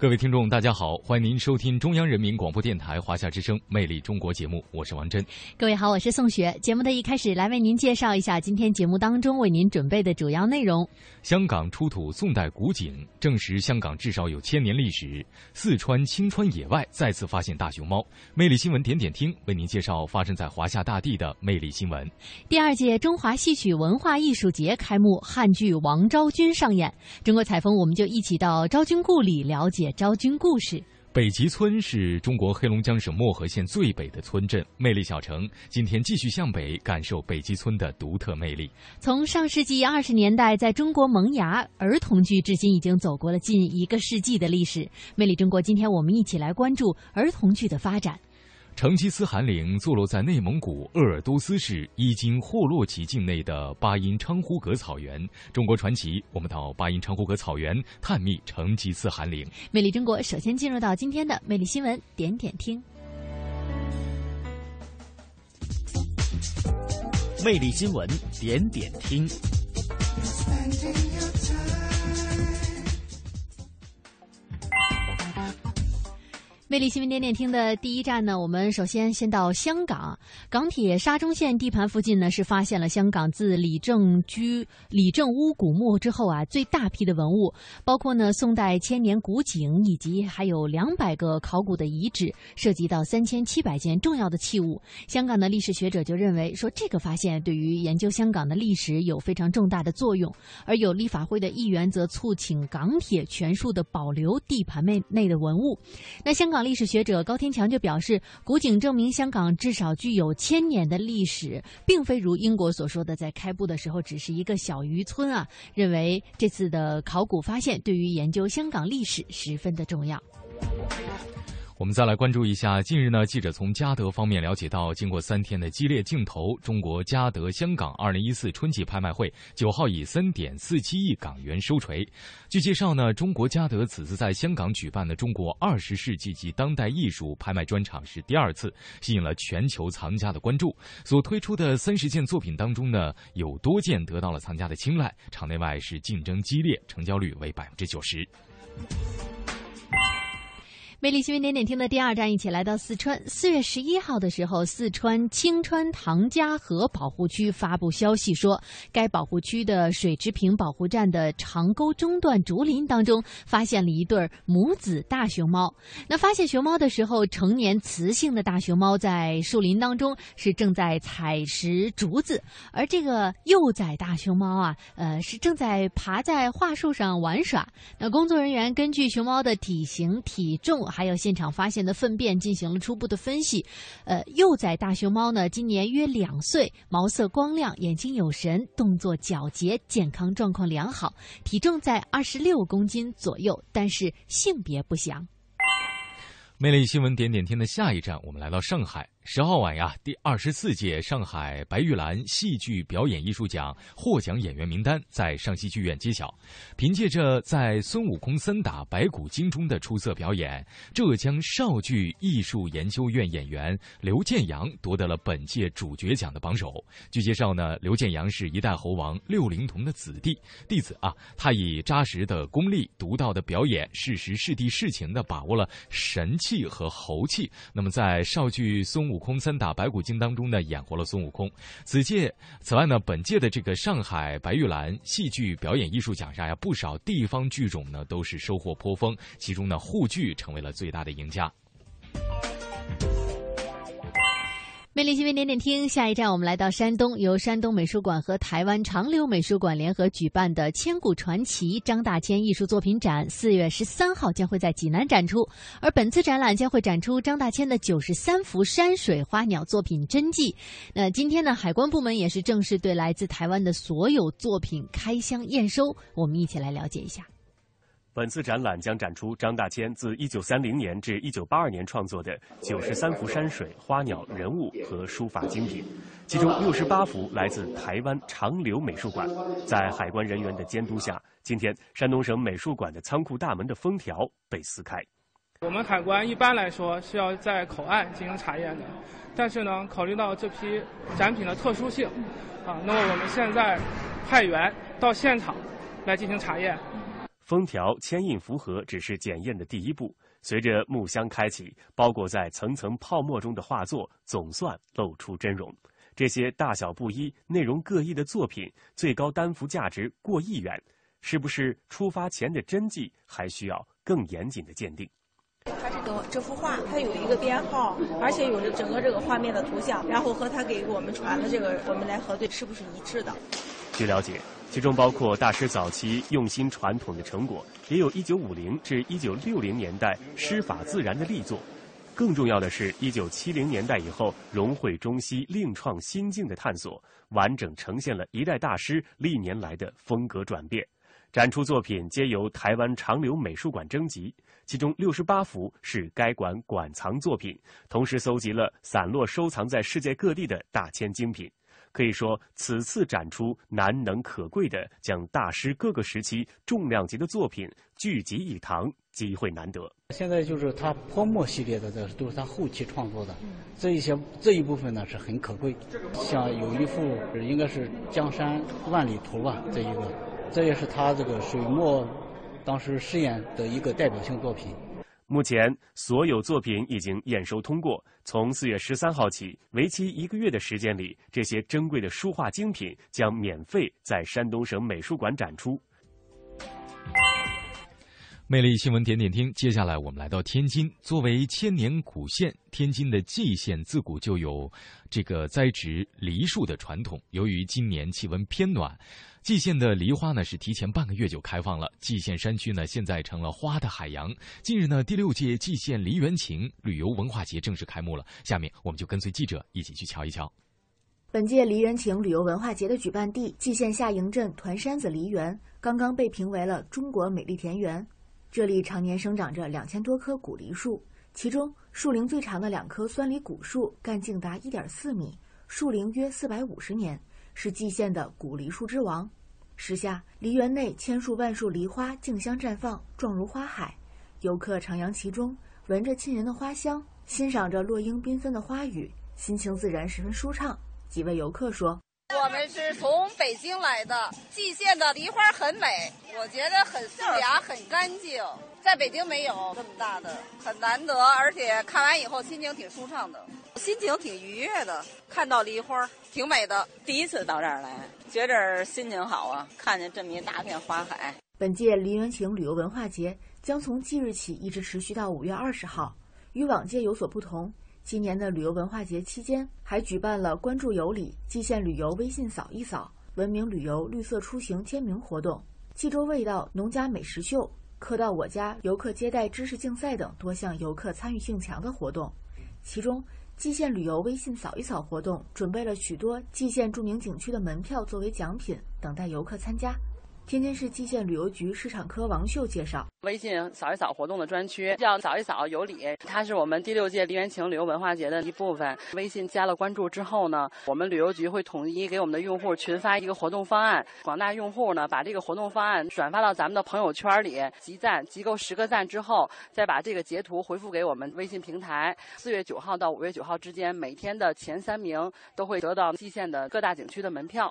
各位听众，大家好，欢迎您收听中央人民广播电台华夏之声《魅力中国》节目，我是王珍。各位好，我是宋雪。节目的一开始，来为您介绍一下今天节目当中为您准备的主要内容。香港出土宋代古井，证实香港至少有千年历史。四川青川野外再次发现大熊猫。魅力新闻点点听为您介绍发生在华夏大地的魅力新闻。第二届中华戏曲文化艺术节开幕，汉剧《王昭君》上演。中国采风，我们就一起到昭君故里了解昭君故事。北极村是中国黑龙江省漠河县最北的村镇，魅力小城。今天继续向北，感受北极村的独特魅力。从上世纪二十年代在中国萌芽，儿童剧至今已经走过了近一个世纪的历史。魅力中国，今天我们一起来关注儿童剧的发展。成吉思汗陵坐落在内蒙古鄂尔多斯市伊金霍洛旗境内的巴音昌呼格草原。中国传奇，我们到巴音昌呼格草原探秘成吉思汗陵。魅力中国，首先进入到今天的魅力新闻点点听。魅力新闻点点听。魅力新闻点点听的第一站呢，我们首先先到香港港铁沙中线地盘附近呢，是发现了香港自李正居李正屋古墓之后啊最大批的文物，包括呢宋代千年古井，以及还有两百个考古的遗址，涉及到三千七百件重要的器物。香港的历史学者就认为说，这个发现对于研究香港的历史有非常重大的作用，而有立法会的议员则促请港铁全数的保留地盘内内的文物。那香港港历史学者高天强就表示，古井证明香港至少具有千年的历史，并非如英国所说的在开埠的时候只是一个小渔村啊。认为这次的考古发现对于研究香港历史十分的重要。我们再来关注一下，近日呢，记者从嘉德方面了解到，经过三天的激烈竞投，中国嘉德香港二零一四春季拍卖会九号以三点四七亿港元收锤。据介绍呢，中国嘉德此次在香港举办的中国二十世纪及当代艺术拍卖专场是第二次，吸引了全球藏家的关注。所推出的三十件作品当中呢，有多件得到了藏家的青睐，场内外是竞争激烈，成交率为百分之九十。魅力新闻点点听的第二站，一起来到四川。四月十一号的时候，四川青川唐家河保护区发布消息说，该保护区的水池坪保护站的长沟中段竹林当中，发现了一对母子大熊猫。那发现熊猫的时候，成年雌性的大熊猫在树林当中是正在采食竹子，而这个幼崽大熊猫啊，呃，是正在爬在桦树上玩耍。那工作人员根据熊猫的体型、体重。还有现场发现的粪便进行了初步的分析，呃，幼崽大熊猫呢，今年约两岁，毛色光亮，眼睛有神，动作矫捷，健康状况良好，体重在二十六公斤左右，但是性别不详。魅力新闻点点天的下一站，我们来到上海。十号晚呀，第二十四届上海白玉兰戏剧表演艺术奖获奖演员名单在上戏剧院揭晓。凭借着在孙悟空三打白骨精中的出色表演，浙江邵剧艺术研究院演员刘建阳夺得了本届主角奖的榜首。据介绍呢，刘建阳是一代猴王六龄童的子弟弟子啊，他以扎实的功力、独到的表演，适时适地适情地把握了神气和猴气。那么在邵剧孙悟。悟空三打白骨精当中呢，演活了孙悟空。此届，此外呢，本届的这个上海白玉兰戏剧表演艺术奖上呀，不少地方剧种呢都是收获颇丰，其中呢沪剧成为了最大的赢家。魅力新闻点点听，下一站我们来到山东，由山东美术馆和台湾长流美术馆联合举办的“千古传奇”张大千艺术作品展，四月十三号将会在济南展出。而本次展览将会展出张大千的九十三幅山水花鸟作品真迹。那今天呢，海关部门也是正式对来自台湾的所有作品开箱验收。我们一起来了解一下。本次展览将展出张大千自1930年至1982年创作的93幅山水、花鸟、人物和书法精品，其中68幅来自台湾长流美术馆。在海关人员的监督下，今天山东省美术馆的仓库大门的封条被撕开。我们海关一般来说是要在口岸进行查验的，但是呢，考虑到这批展品的特殊性，啊，那么我们现在派员到现场来进行查验。封条签印符合只是检验的第一步，随着木箱开启，包裹在层层泡沫中的画作总算露出真容。这些大小不一、内容各异的作品，最高单幅价值过亿元，是不是出发前的真迹，还需要更严谨的鉴定。它这个这幅画，它有一个编号，而且有着整个这个画面的图像，然后和他给我们传的这个，我们来核对是不是一致的。据了解。其中包括大师早期用心传统的成果，也有一九五零至一九六零年代师法自然的力作。更重要的是，一九七零年代以后融汇中西、另创新境的探索，完整呈现了一代大师历年来的风格转变。展出作品皆由台湾长流美术馆征集，其中六十八幅是该馆馆藏作品，同时搜集了散落收藏在世界各地的大千精品。可以说，此次展出难能可贵的将大师各个时期重量级的作品聚集一堂，机会难得。现在就是他泼墨系列的，这都是他后期创作的，这一些这一部分呢是很可贵。像有一幅应该是《江山万里图》吧，这一个，这也是他这个水墨当时试验的一个代表性作品。目前所有作品已经验收通过。从四月十三号起，为期一个月的时间里，这些珍贵的书画精品将免费在山东省美术馆展出。魅力新闻点点听，接下来我们来到天津。作为千年古县，天津的蓟县自古就有这个栽植梨树的传统。由于今年气温偏暖。蓟县的梨花呢是提前半个月就开放了，蓟县山区呢现在成了花的海洋。近日呢，第六届蓟县梨园情旅游文化节正式开幕了。下面我们就跟随记者一起去瞧一瞧。本届梨园情旅游文化节的举办地蓟县下营镇团山子梨园，刚刚被评为了中国美丽田园。这里常年生长着两千多棵古梨树，其中树龄最长的两棵酸梨古树干径达一点四米，树龄约四百五十年，是蓟县的古梨树之王。时下，梨园内千树万树梨花竞相绽放，状如花海。游客徜徉其中，闻着沁人的花香，欣赏着落英缤纷的花语，心情自然十分舒畅。几位游客说：“我们是从北京来的，蓟县的梨花很美，我觉得很素雅、很干净，在北京没有这么大的，很难得，而且看完以后心情挺舒畅的。”心情挺愉悦的，看到梨花挺美的。第一次到这儿来，觉着心情好啊！看见这么一大片花海。本届梨园情旅游文化节将从即日起一直持续到五月二十号。与往届有所不同，今年的旅游文化节期间还举办了“关注有礼，蓟县旅游微信扫一扫，文明旅游绿色出行签名活动、冀州味道农家美食秀、客到我家游客接待知识竞赛等多项游客参与性强的活动，其中。蓟县旅游微信扫一扫活动准备了许多蓟县著名景区的门票作为奖品，等待游客参加。天津市蓟县旅游局市场科王秀介绍：微信扫一扫活动的专区叫“扫一扫有礼”，它是我们第六届梨园情旅游文化节的一部分。微信加了关注之后呢，我们旅游局会统一给我们的用户群发一个活动方案，广大用户呢把这个活动方案转发到咱们的朋友圈里，集赞集够十个赞之后，再把这个截图回复给我们微信平台。四月九号到五月九号之间，每天的前三名都会得到蓟县的各大景区的门票。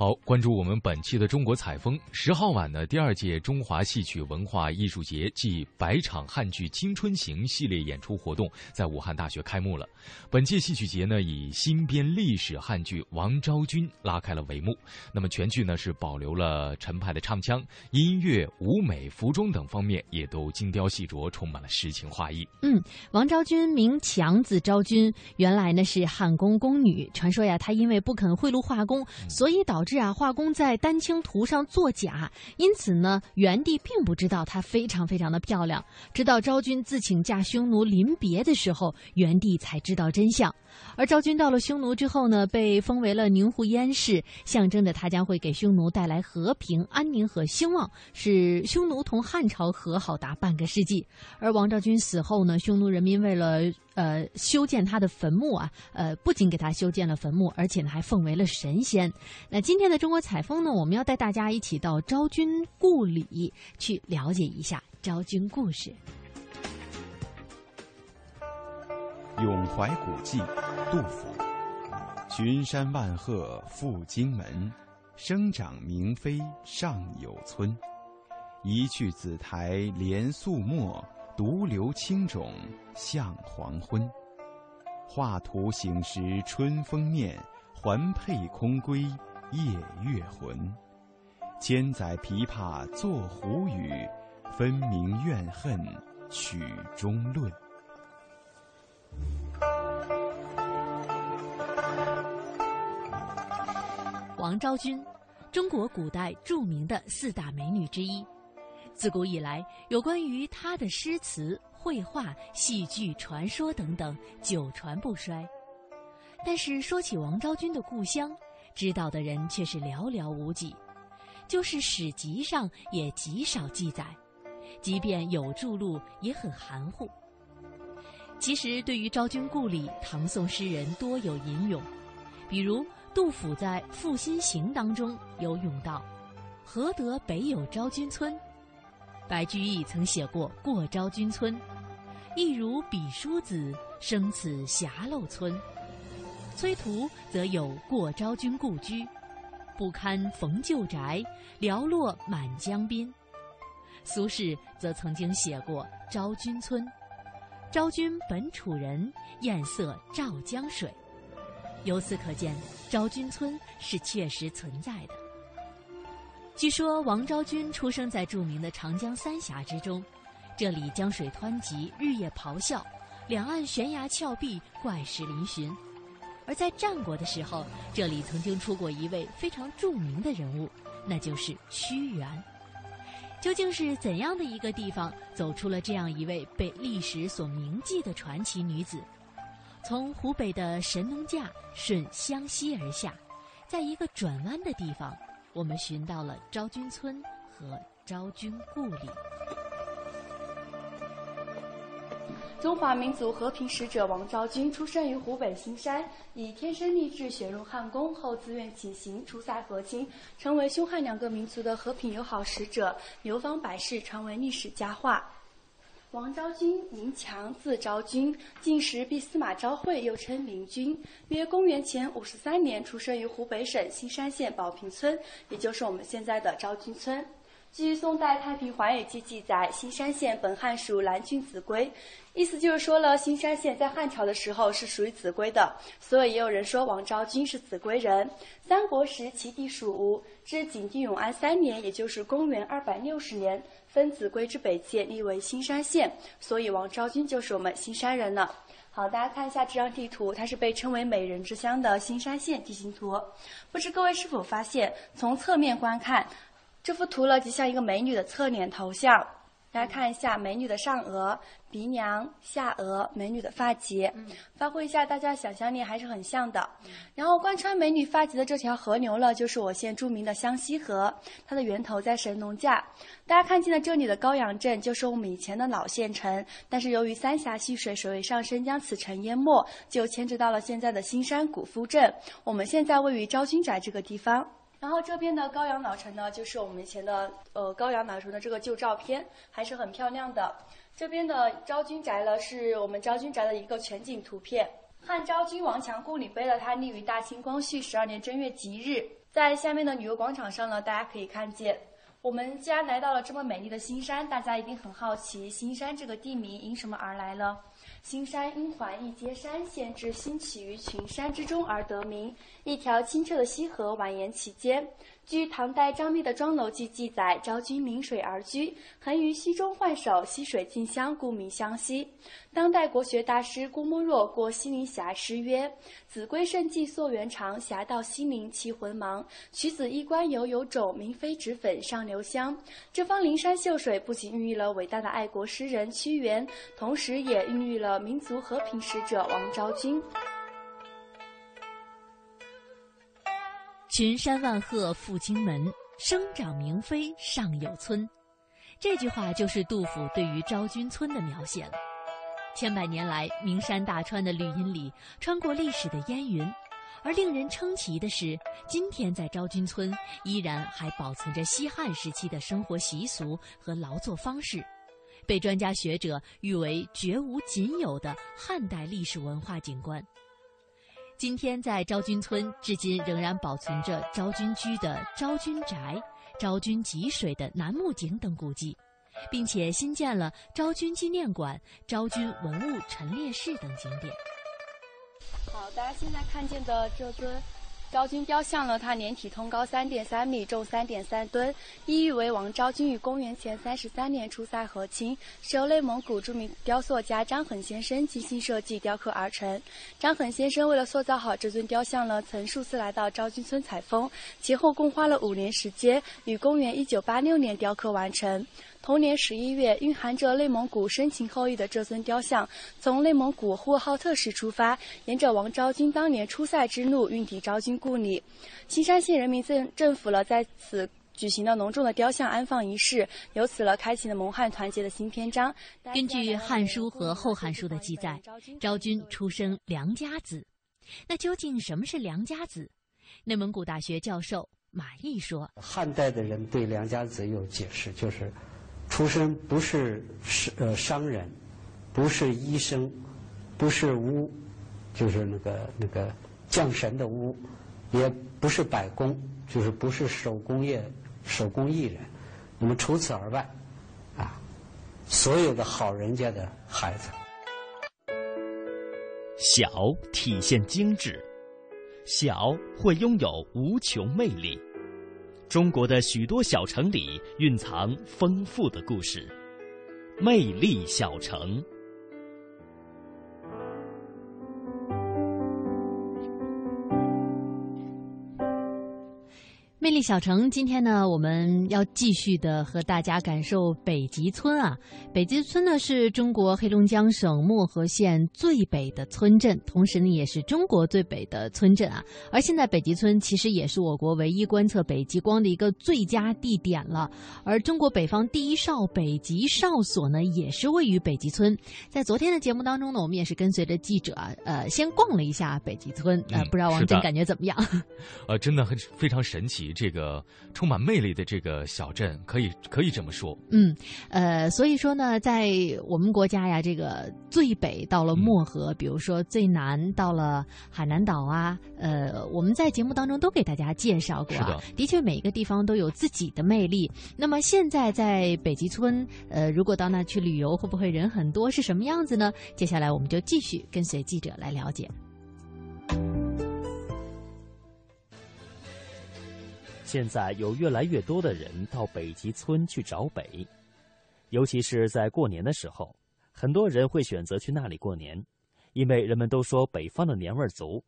好，关注我们本期的中国采风。十号晚的第二届中华戏曲文化艺术节暨百场汉剧青春行系列演出活动在武汉大学开幕了。本届戏曲节呢，以新编历史汉剧《王昭君》拉开了帷幕。那么全剧呢是保留了陈派的唱腔、音乐、舞美、服装等方面也都精雕细琢，充满了诗情画意。嗯，王昭君名强字昭君，原来呢是汉宫宫女。传说呀，她因为不肯贿赂画工，所以导致。是啊，画工在丹青图上作假，因此呢，元帝并不知道她非常非常的漂亮。直到昭君自请嫁匈奴临别的时候，元帝才知道真相。而昭君到了匈奴之后呢，被封为了宁胡燕氏，象征着她将会给匈奴带来和平、安宁和兴旺，使匈奴同汉朝和好达半个世纪。而王昭君死后呢，匈奴人民为了呃修建他的坟墓啊，呃，不仅给他修建了坟墓，而且呢还奉为了神仙。那今天的中国采风呢，我们要带大家一起到昭君故里去了解一下昭君故事。永怀古迹，杜甫。群山万壑赴荆门，生长明妃尚有村。一去紫台连素墨，独留青冢向黄昏。画图醒时春风面，环佩空归夜月魂。千载琵琶作胡语，分明怨恨曲中论。王昭君，中国古代著名的四大美女之一。自古以来，有关于他的诗词、绘画、戏剧、传说等等，久传不衰。但是说起王昭君的故乡，知道的人却是寥寥无几，就是史籍上也极少记载，即便有著录，也很含糊。其实，对于昭君故里，唐宋诗人多有吟咏，比如。杜甫在《赋新行》当中有咏道：“何得北有昭君村？”白居易曾写过《过昭君村》，亦如彼书子生此狭陋村。崔涂则有《过昭君故居》，不堪逢旧宅，寥落满江滨。苏轼则曾经写过《昭君村》，昭君本楚人，艳色照江水。由此可见。昭君村是确实存在的。据说王昭君出生在著名的长江三峡之中，这里江水湍急，日夜咆哮，两岸悬崖峭壁，怪石嶙峋。而在战国的时候，这里曾经出过一位非常著名的人物，那就是屈原。究竟是怎样的一个地方，走出了这样一位被历史所铭记的传奇女子？从湖北的神农架顺湘西而下，在一个转弯的地方，我们寻到了昭君村和昭君故里。中华民族和平使者王昭君出生于湖北兴山，以天生丽质选入汉宫，后自愿起行出塞和亲，成为匈汉两个民族的和平友好使者，流芳百世，传为历史佳话。王昭君，名强，字昭君，晋时避司马昭惠，又称明君。约公元前五十三年，出生于湖北省新山县宝平村，也就是我们现在的昭君村。据宋代《太平寰宇记》记载，新山县本汉属蓝郡子规，意思就是说了，新山县在汉朝的时候是属于子规的。所以也有人说王昭君是子规人。三国时，其地属吴，至景帝永安三年，也就是公元二百六十年。分子归之北界，立为新山县，所以王昭君就是我们新山人了。好，大家看一下这张地图，它是被称为“美人之乡”的新山县地形图。不知各位是否发现，从侧面观看，这幅图呢极像一个美女的侧脸头像。大家看一下美女的上额、鼻梁、下额，美女的发髻，发挥一下大家想象力还是很像的。然后贯穿美女发髻的这条河流呢，就是我县著名的湘西河，它的源头在神农架。大家看见了这里的高阳镇，就是我们以前的老县城，但是由于三峡蓄水水位上升将此城淹没，就迁至到了现在的新山古夫镇。我们现在位于昭君宅这个地方。然后这边的高阳老城呢，就是我们以前的呃高阳老城的这个旧照片，还是很漂亮的。这边的昭君宅呢，是我们昭君宅的一个全景图片。汉昭君王强故里碑呢，它立于大清光绪十二年正月吉日。在下面的旅游广场上呢，大家可以看见，我们既然来到了这么美丽的新山，大家一定很好奇，新山这个地名因什么而来了？青山因环一街山，县治兴起于群山之中而得名。一条清澈的溪河蜿蜒其间。据唐代张密的《庄楼记》记载，昭君临水而居，横于溪中浣手，溪水静香，故名湘溪。当代国学大师郭沫若过西陵峡诗曰：“子规圣迹溯源长，峡到西陵其魂茫。取子衣冠犹有种，明妃脂粉上留香。”这方灵山秀水不仅孕育了伟大的爱国诗人屈原，同时也孕育了民族和平使者王昭君。群山万壑赴荆门，生长明妃尚有村。这句话就是杜甫对于昭君村的描写了。千百年来，名山大川的绿荫里，穿过历史的烟云。而令人称奇的是，今天在昭君村依然还保存着西汉时期的生活习俗和劳作方式，被专家学者誉为绝无仅有的汉代历史文化景观。今天在昭君村，至今仍然保存着昭君居的昭君宅、昭君汲水的楠木井等古迹，并且新建了昭君纪念馆、昭君文物陈列室等景点。好，大家现在看见的这尊。昭君雕像呢，它年体通高三点三米，重三点三吨，意喻为王昭君于公元前三十三年出塞和亲，是由内蒙古著名雕塑家张衡先生精心设计雕刻而成。张衡先生为了塑造好这尊雕像呢，曾数次来到昭君村采风，前后共花了五年时间，于公元一九八六年雕刻完成。同年十一月，蕴含着内蒙古深情厚谊的这尊雕像，从内蒙古呼和浩特市出发，沿着王昭君当年出塞之路运抵昭君故里。青山县人民政政府了在此举行了隆重的雕像安放仪式，由此了开启了蒙汉团结的新篇章。根据《汉书》和《后汉书》的记载，昭君出生良家子。那究竟什么是良家子？内蒙古大学教授马毅说：“汉代的人对良家子有解释，就是。”出身不是是呃商人，不是医生，不是巫，就是那个那个降神的巫，也不是百工，就是不是手工业手工艺人。那么除此而外，啊，所有的好人家的孩子，小体现精致，小会拥有无穷魅力。中国的许多小城里蕴藏丰富的故事，魅力小城。魅力小城，今天呢，我们要继续的和大家感受北极村啊。北极村呢是中国黑龙江省漠河县最北的村镇，同时呢也是中国最北的村镇啊。而现在北极村其实也是我国唯一观测北极光的一个最佳地点了。而中国北方第一哨北极哨所呢，也是位于北极村。在昨天的节目当中呢，我们也是跟随着记者呃先逛了一下北极村，呃，不知道王真感觉怎么样？呃，真的很非常神奇。这个充满魅力的这个小镇，可以可以这么说。嗯，呃，所以说呢，在我们国家呀，这个最北到了漠河，比如说最南到了海南岛啊，呃，我们在节目当中都给大家介绍过。啊。的确每一个地方都有自己的魅力。那么现在在北极村，呃，如果到那去旅游，会不会人很多？是什么样子呢？接下来我们就继续跟随记者来了解。现在有越来越多的人到北极村去找北，尤其是在过年的时候，很多人会选择去那里过年，因为人们都说北方的年味儿足。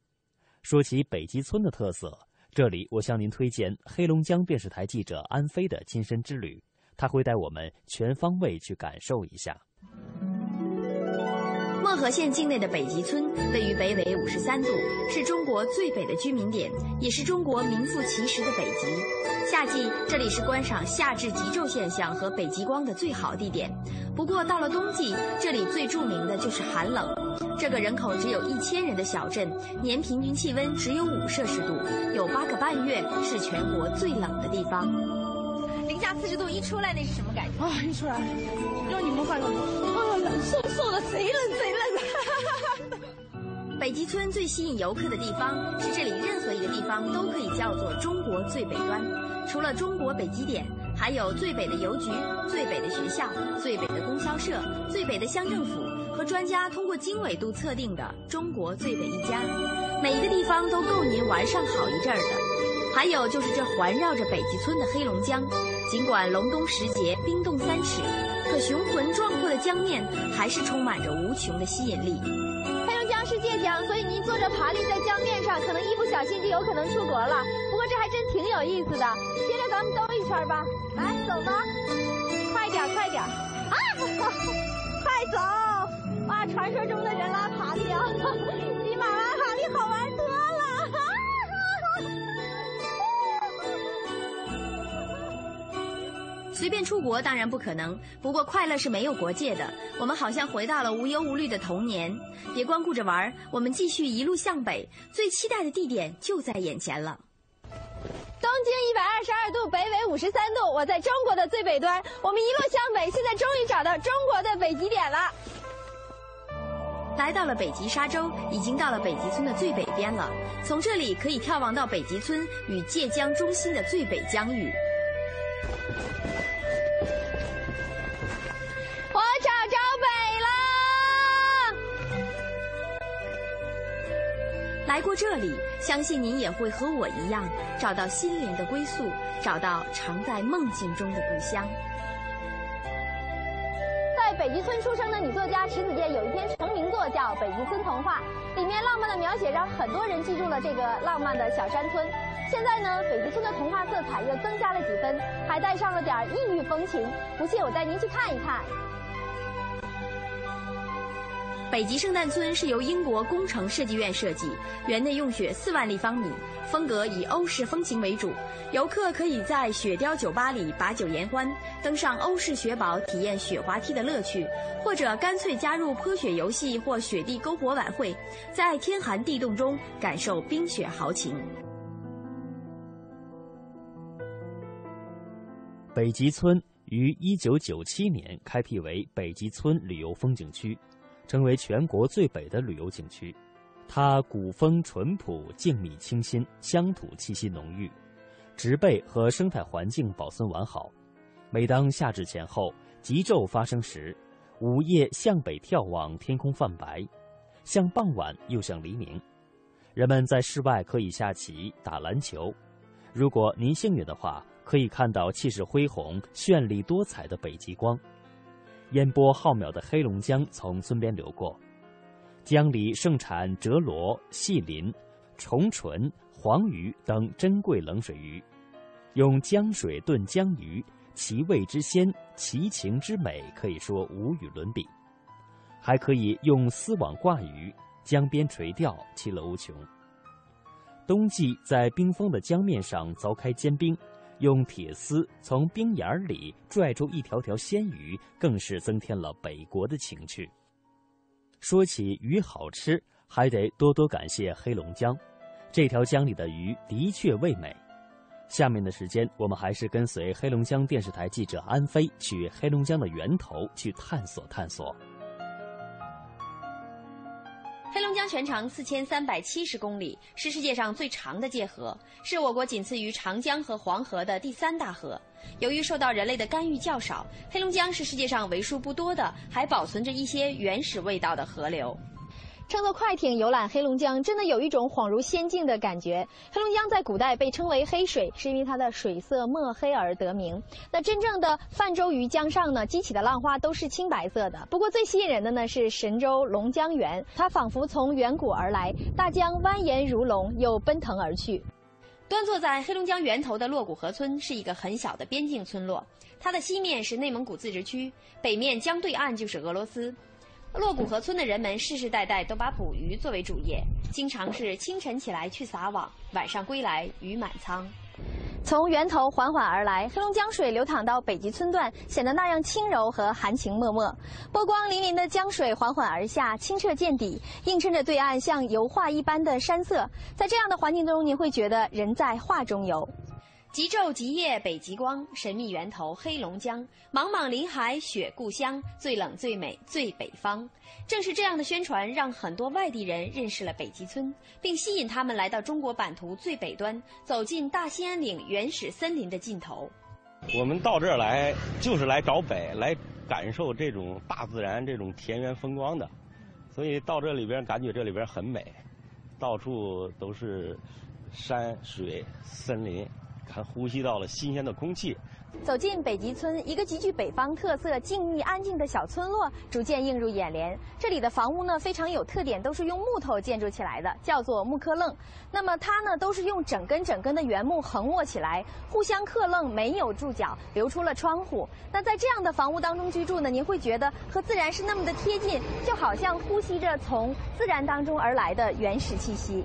说起北极村的特色，这里我向您推荐黑龙江电视台记者安飞的亲身之旅，他会带我们全方位去感受一下。漠河县境内的北极村位于北纬五十三度，是中国最北的居民点，也是中国名副其实的北极。夏季这里是观赏夏至极昼现象和北极光的最好地点。不过到了冬季，这里最著名的就是寒冷。这个人口只有一千人的小镇，年平均气温只有五摄氏度，有八个半月是全国最冷的地方。零下四十度一出来，那是什么感觉啊？一出来，让你们话说，啊，冷飕飕的，贼冷贼冷。北极村最吸引游客的地方是这里任何一个地方都可以叫做中国最北端。除了中国北极点，还有最北的邮局、最北的学校、最北的供销社、最北的乡政府和专家通过经纬度测定的中国最北一家。每一个地方都够您玩上好一阵儿的。还有就是这环绕着北极村的黑龙江，尽管隆冬时节冰冻三尺，可雄浑壮阔的江面还是充满着无穷的吸引力。黑龙江是界江，所以您坐着爬犁在江面上，可能一不小心就有可能出国了。不过这还真挺有意思的。接着咱们兜一圈吧，来走吧，快点快点啊！快走！哇，传说中的人拉爬犁啊，比马拉爬犁好玩随便出国当然不可能，不过快乐是没有国界的。我们好像回到了无忧无虑的童年。别光顾着玩，我们继续一路向北，最期待的地点就在眼前了。东经一百二十二度，北纬五十三度，我在中国的最北端。我们一路向北，现在终于找到中国的北极点了。来到了北极沙洲，已经到了北极村的最北边了。从这里可以眺望到北极村与界江中心的最北疆域。来过这里，相信您也会和我一样，找到心灵的归宿，找到常在梦境中的故乡。在北极村出生的女作家迟子建有一篇成名作叫《北极村童话》，里面浪漫的描写让很多人记住了这个浪漫的小山村。现在呢，北极村的童话色彩又增加了几分，还带上了点异域风情。不信，我带您去看一看。北极圣诞村是由英国工程设计院设计，园内用雪四万立方米，风格以欧式风情为主。游客可以在雪雕酒吧里把酒言欢，登上欧式雪堡体验雪滑梯的乐趣，或者干脆加入泼雪游戏或雪地篝火晚会，在天寒地冻中感受冰雪豪情。北极村于一九九七年开辟为北极村旅游风景区，成为全国最北的旅游景区。它古风淳朴、静谧清新，乡土气息浓郁，植被和生态环境保存完好。每当夏至前后，极昼发生时，午夜向北眺望，天空泛白，像傍晚又像黎明。人们在室外可以下棋、打篮球。如果您幸运的话，可以看到气势恢宏、绚丽多彩的北极光。烟波浩渺的黑龙江从村边流过，江里盛产折罗、细鳞、重唇、黄鱼等珍贵冷水鱼。用江水炖江鱼，其味之鲜，其情之美，可以说无与伦比。还可以用丝网挂鱼，江边垂钓，其乐无穷。冬季在冰封的江面上凿开坚冰。用铁丝从冰眼里拽出一条条鲜鱼，更是增添了北国的情趣。说起鱼好吃，还得多多感谢黑龙江，这条江里的鱼的确味美。下面的时间，我们还是跟随黑龙江电视台记者安飞去黑龙江的源头去探索探索。黑龙江全长四千三百七十公里，是世界上最长的界河，是我国仅次于长江和黄河的第三大河。由于受到人类的干预较少，黑龙江是世界上为数不多的还保存着一些原始味道的河流。乘坐快艇游览黑龙江，真的有一种恍如仙境的感觉。黑龙江在古代被称为黑水，是因为它的水色墨黑而得名。那真正的泛舟于江上呢，激起的浪花都是青白色的。不过最吸引人的呢是神州龙江源，它仿佛从远古而来，大江蜿蜒如龙，又奔腾而去。端坐在黑龙江源头的洛古河村是一个很小的边境村落，它的西面是内蒙古自治区，北面江对岸就是俄罗斯。洛古河村的人们世世代代都把捕鱼作为主业，经常是清晨起来去撒网，晚上归来鱼满仓。从源头缓缓而来，黑龙江水流淌到北极村段，显得那样轻柔和含情脉脉。波光粼粼的江水缓缓而下，清澈见底，映衬着对岸像油画一般的山色。在这样的环境中，你会觉得人在画中游。极昼极夜北极光，神秘源头黑龙江，茫茫林海雪故乡，最冷最美最北方。正是这样的宣传，让很多外地人认识了北极村，并吸引他们来到中国版图最北端，走进大兴安岭原始森林的尽头。我们到这儿来，就是来找北，来感受这种大自然、这种田园风光的。所以到这里边，感觉这里边很美，到处都是山水森林。还呼吸到了新鲜的空气。走进北极村，一个极具北方特色、静谧安静的小村落逐渐映入眼帘。这里的房屋呢非常有特点，都是用木头建筑起来的，叫做木刻楞。那么它呢都是用整根整根的原木横卧起来，互相刻楞，没有柱脚，留出了窗户。那在这样的房屋当中居住呢，您会觉得和自然是那么的贴近，就好像呼吸着从自然当中而来的原始气息。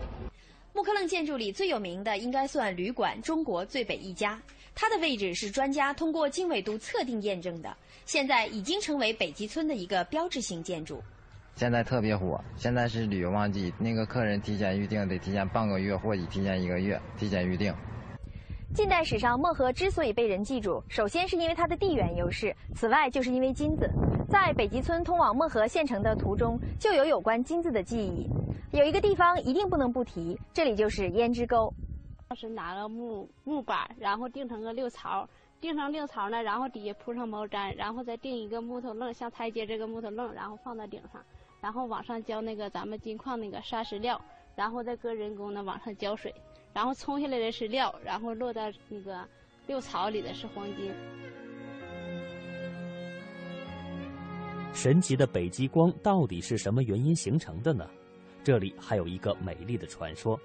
木刻楞建筑里最有名的应该算旅馆“中国最北一家”，它的位置是专家通过经纬度测定验证的，现在已经成为北极村的一个标志性建筑。现在特别火，现在是旅游旺季，那个客人提前预定得提前半个月或者提前一个月提前预定。近代史上，漠河之所以被人记住，首先是因为它的地缘优势，此外就是因为金子。在北极村通往漠河县城的途中，就有有关金子的记忆。有一个地方一定不能不提，这里就是胭脂沟。是拿个木木板，然后钉成个六槽，钉成六槽呢，然后底下铺上毛毡，然后再钉一个木头楞，像台阶这个木头楞，然后放在顶上，然后往上浇那个咱们金矿那个砂石料，然后再搁人工的往上浇水，然后冲下来的是料，然后落到那个六槽里的是黄金。神奇的北极光到底是什么原因形成的呢？这里还有一个美丽的传说。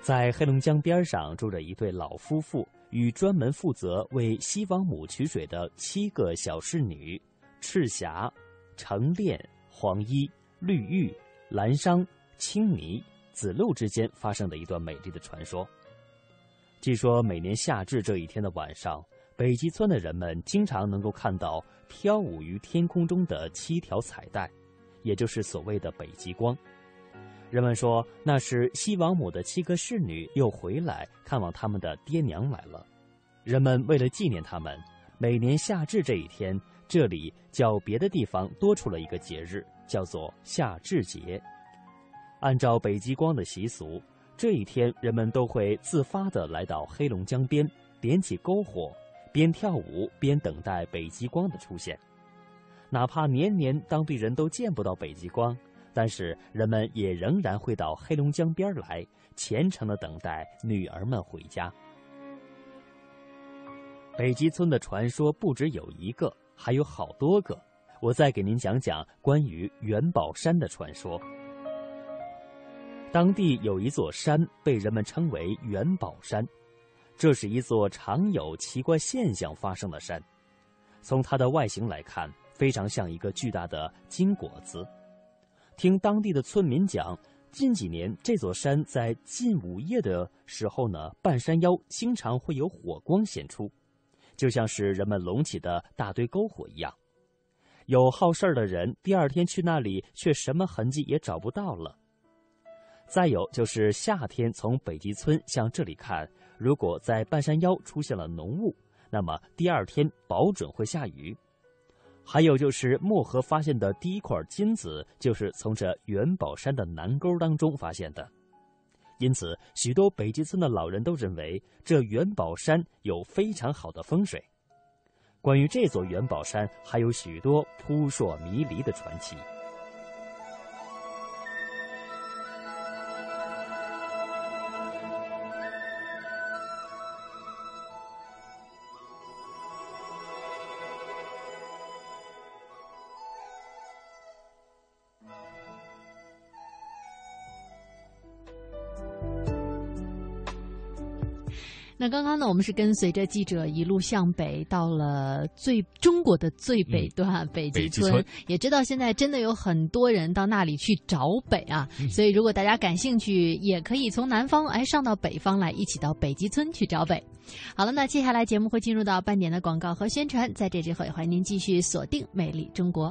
在黑龙江边上住着一对老夫妇，与专门负责为西王母取水的七个小侍女赤霞、橙恋、黄衣、绿玉、蓝裳、青泥、紫露之间发生的一段美丽的传说。据说每年夏至这一天的晚上。北极村的人们经常能够看到飘舞于天空中的七条彩带，也就是所谓的北极光。人们说那是西王母的七个侍女又回来看望他们的爹娘来了。人们为了纪念他们，每年夏至这一天，这里较别的地方多出了一个节日，叫做夏至节。按照北极光的习俗，这一天人们都会自发地来到黑龙江边，点起篝火。边跳舞边等待北极光的出现，哪怕年年当地人都见不到北极光，但是人们也仍然会到黑龙江边来，虔诚的等待女儿们回家。北极村的传说不只有一个，还有好多个。我再给您讲讲关于元宝山的传说。当地有一座山被人们称为元宝山。这是一座常有奇怪现象发生的山，从它的外形来看，非常像一个巨大的金果子。听当地的村民讲，近几年这座山在近午夜的时候呢，半山腰经常会有火光显出，就像是人们隆起的大堆篝火一样。有好事儿的人第二天去那里，却什么痕迹也找不到了。再有就是夏天从北极村向这里看。如果在半山腰出现了浓雾，那么第二天保准会下雨。还有就是漠河发现的第一块金子，就是从这元宝山的南沟当中发现的。因此，许多北极村的老人都认为这元宝山有非常好的风水。关于这座元宝山，还有许多扑朔迷离的传奇。那刚刚呢，我们是跟随着记者一路向北，到了最中国的最北端北极村，也知道现在真的有很多人到那里去找北啊。所以如果大家感兴趣，也可以从南方哎上到北方来，一起到北极村去找北。好了，那接下来节目会进入到半点的广告和宣传，在这之后也欢迎您继续锁定《美丽中国》。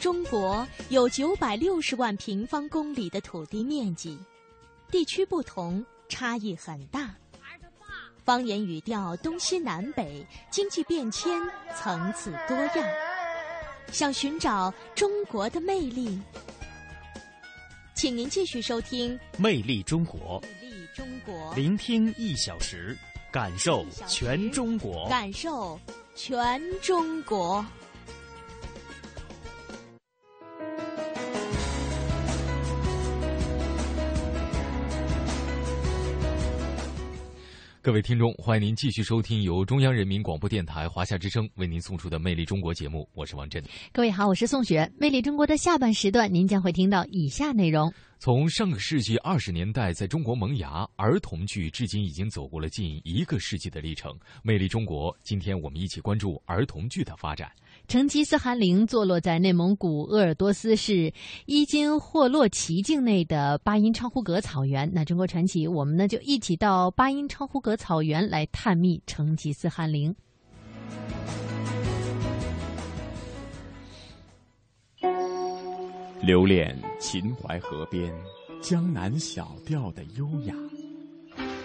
中国有九百六十万平方公里的土地面积，地区不同。差异很大，方言语调东西南北，经济变迁层次多样。想寻找中国的魅力，请您继续收听《魅力中国》，魅力中国，聆听一小时，感受全中国，感受全中国。各位听众，欢迎您继续收听由中央人民广播电台华夏之声为您送出的《魅力中国》节目，我是王震。各位好，我是宋雪。《魅力中国》的下半时段，您将会听到以下内容：从上个世纪二十年代在中国萌芽，儿童剧至今已经走过了近一个世纪的历程。《魅力中国》，今天我们一起关注儿童剧的发展。成吉思汗陵坐落在内蒙古鄂尔多斯市伊金霍洛旗境内的巴音昌呼格草原。那中国传奇，我们呢就一起到巴音昌呼格草原来探秘成吉思汗陵。留恋秦淮河边江南小调的优雅，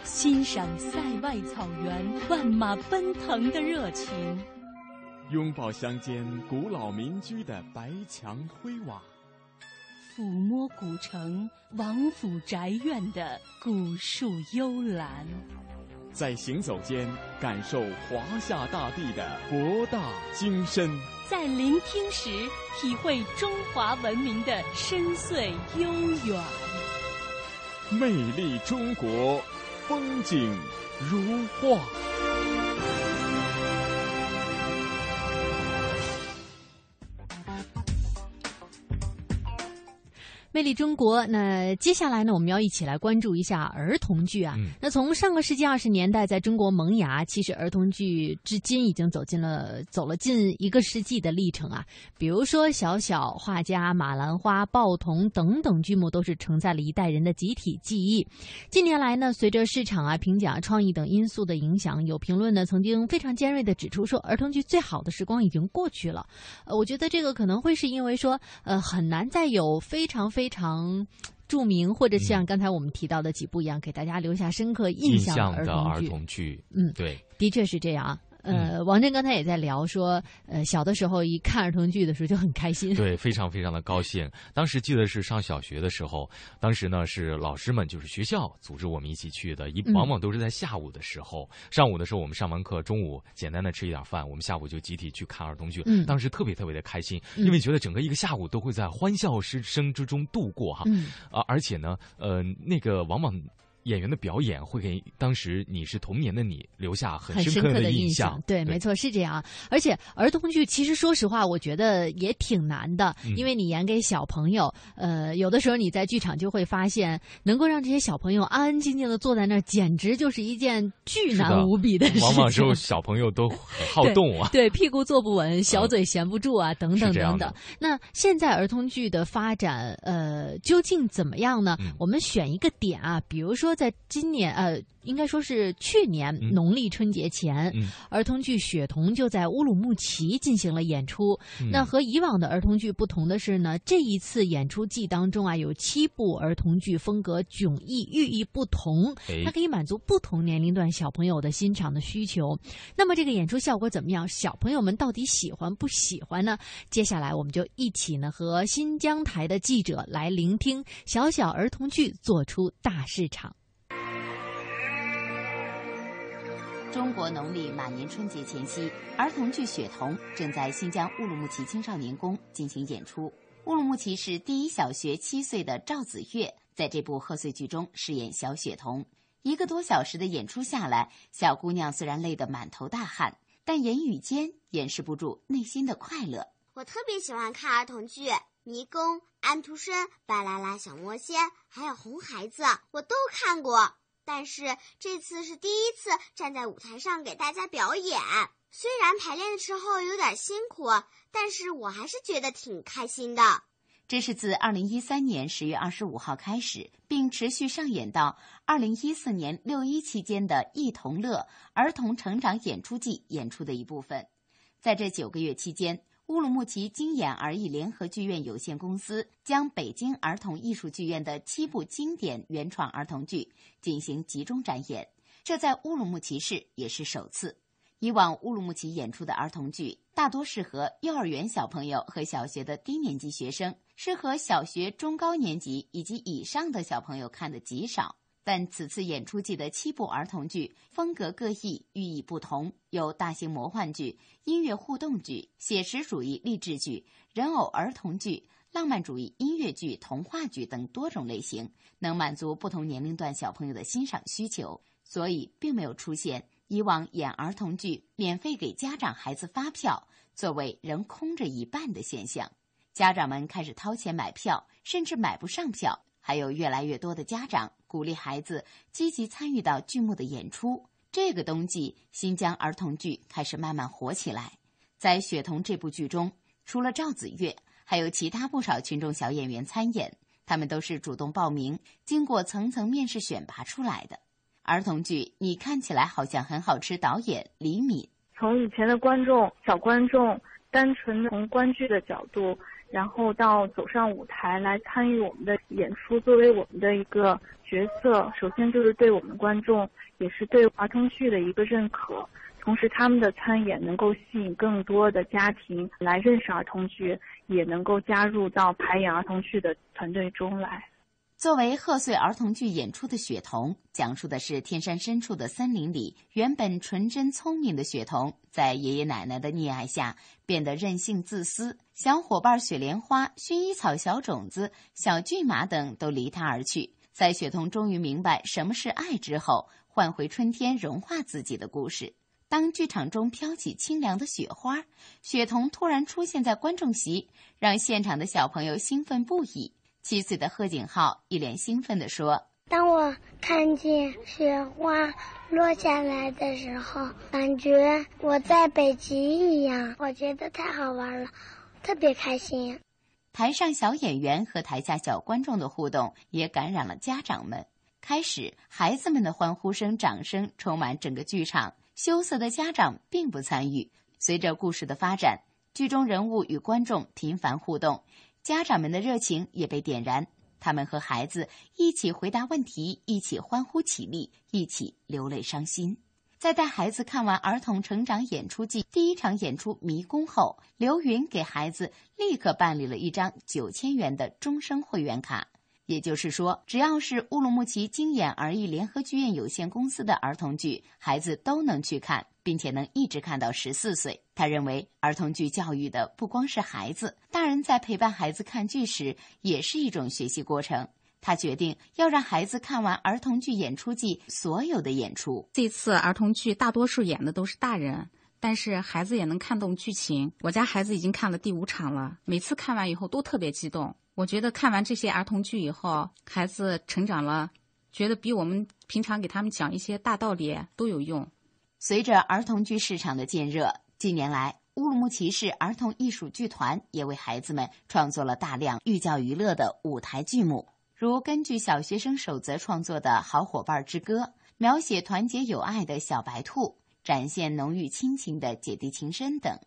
欣赏塞外草原万马奔腾的热情。拥抱乡间古老民居的白墙灰瓦，抚摸古城王府宅院的古树幽兰，在行走间感受华夏大地的博大精深，在聆听时体会中华文明的深邃悠远。魅力中国，风景如画。魅力中国，那接下来呢，我们要一起来关注一下儿童剧啊。那从上个世纪二十年代在中国萌芽，其实儿童剧至今已经走进了走了近一个世纪的历程啊。比如说《小小画家》《马兰花》《报童》等等剧目，都是承载了一代人的集体记忆。近年来呢，随着市场啊、评奖、创意等因素的影响，有评论呢曾经非常尖锐的指出说，儿童剧最好的时光已经过去了。呃，我觉得这个可能会是因为说，呃，很难再有非常非非常著名，或者像刚才我们提到的几部一样，给大家留下深刻印象的儿童剧。嗯，对，的确是这样。呃，王震刚才也在聊说，呃，小的时候一看儿童剧的时候就很开心，对，非常非常的高兴。当时记得是上小学的时候，当时呢是老师们就是学校组织我们一起去的，一往往都是在下午的时候，上午的时候我们上完课，中午简单的吃一点饭，我们下午就集体去看儿童剧。嗯，当时特别特别的开心，因为觉得整个一个下午都会在欢笑声之中度过哈。嗯，啊，而且呢，呃，那个往往。演员的表演会给当时你是童年的你留下很很深刻刻的印象。对，没错，是这样。而且儿童剧其实说实话，我觉得也挺难的，嗯因为你演给小朋友，呃，有的时候你在剧场就会发现，能够让这些小朋友安安静静的坐在那儿，简直就是一件巨难无比的事情。往往时候小朋友都很好动啊。对，对屁股坐不稳，小嘴闲不住啊，等等等等。那现在儿童剧的发展，呃，究竟怎么样呢？嗯我们选一个点啊，比如说在今年，呃，应该说是去年农历春节前，嗯儿童剧《雪童》就在乌鲁木齐进行了演出。嗯那和以往的儿童剧不同的是呢，这一次演出季当中啊，有七部儿童剧，风格迥异，寓意不同哎，它可以满足不同年龄段小朋友的欣赏的需求。那么这个演出效果怎么样？小朋友们到底喜欢不喜欢呢？接下来我们就一起呢和新疆台的记者来聆听小小儿童剧做出大市场。中国农历马年春节前夕，儿童剧《雪童》正在新疆乌鲁木齐青少年宫进行演出。乌鲁木齐市第一小学七岁的赵子月在这部贺岁剧中饰演小雪童。一个多小时的演出下来，小姑娘虽然累得满头大汗，但言语间掩饰不住内心的快乐。我特别喜欢看儿童剧，《迷宫》《安徒生》《巴啦啦小魔仙》，还有《红孩子》，我都看过。但是这次是第一次站在舞台上给大家表演，虽然排练的时候有点辛苦，但是我还是觉得挺开心的。这是自二零一三年十月二十五号开始，并持续上演到二零一四年六一期间的“忆童乐”儿童成长演出季演出的一部分。在这九个月期间，乌鲁木齐京演儿艺联合剧院有限公司将北京儿童艺术剧院的七部经典原创儿童剧进行集中展演，这在乌鲁木齐市也是首次。以往乌鲁木齐演出的儿童剧大多适合幼儿园小朋友和小学的低年级学生，适合小学中高年级以及以上的小朋友看的极少。但此次演出季的七部儿童剧风格各异，寓意不同，有大型魔幻剧、音乐互动剧、写实主义励志剧、人偶儿童剧、浪漫主义音乐剧、童话剧等多种类型，能满足不同年龄段小朋友的欣赏需求，所以并没有出现以往演儿童剧免费给家长孩子发票，座位仍空着一半的现象。家长们开始掏钱买票，甚至买不上票。还有越来越多的家长鼓励孩子积极参与到剧目的演出。这个冬季，新疆儿童剧开始慢慢火起来。在《雪童》这部剧中，除了赵子月，还有其他不少群众小演员参演，他们都是主动报名，经过层层面试选拔出来的。儿童剧《你看起来好像很好吃》导演李敏，从以前的观众小观众，单纯从观剧的角度。然后到走上舞台来参与我们的演出，作为我们的一个角色，首先就是对我们观众，也是对儿童剧的一个认可。同时，他们的参演能够吸引更多的家庭来认识儿童剧，也能够加入到排演儿童剧的团队中来。作为贺岁儿童剧演出的《雪童》，讲述的是天山深处的森林里，原本纯真聪明的雪童，在爷爷奶奶的溺爱下，变得任性自私。小伙伴雪莲花、薰衣草小种子、小骏马等都离他而去。在雪童终于明白什么是爱之后，换回春天，融化自己的故事。当剧场中飘起清凉的雪花，雪童突然出现在观众席，让现场的小朋友兴奋不已。七岁的贺景浩一脸兴奋地说：“当我看见雪花落下来的时候，感觉我在北极一样，我觉得太好玩了，特别开心。”台上小演员和台下小观众的互动也感染了家长们。开始，孩子们的欢呼声、掌声充满整个剧场，羞涩的家长并不参与。随着故事的发展，剧中人物与观众频繁互动。家长们的热情也被点燃，他们和孩子一起回答问题，一起欢呼起立，一起流泪伤心。在带孩子看完儿童成长演出季第一场演出《迷宫》后，刘云给孩子立刻办理了一张九千元的终生会员卡。也就是说，只要是乌鲁木齐京演儿艺联合剧院有限公司的儿童剧，孩子都能去看，并且能一直看到十四岁。他认为，儿童剧教育的不光是孩子，大人在陪伴孩子看剧时也是一种学习过程。他决定要让孩子看完儿童剧演出季所有的演出。这次儿童剧大多数演的都是大人，但是孩子也能看懂剧情。我家孩子已经看了第五场了，每次看完以后都特别激动。我觉得看完这些儿童剧以后，孩子成长了，觉得比我们平常给他们讲一些大道理都有用。随着儿童剧市场的渐热，近年来乌鲁木齐市儿童艺术剧团也为孩子们创作了大量寓教于乐的舞台剧目，如根据小学生守则创作的《好伙伴之歌》，描写团结友爱的小白兔，展现浓郁亲情的姐弟情深等。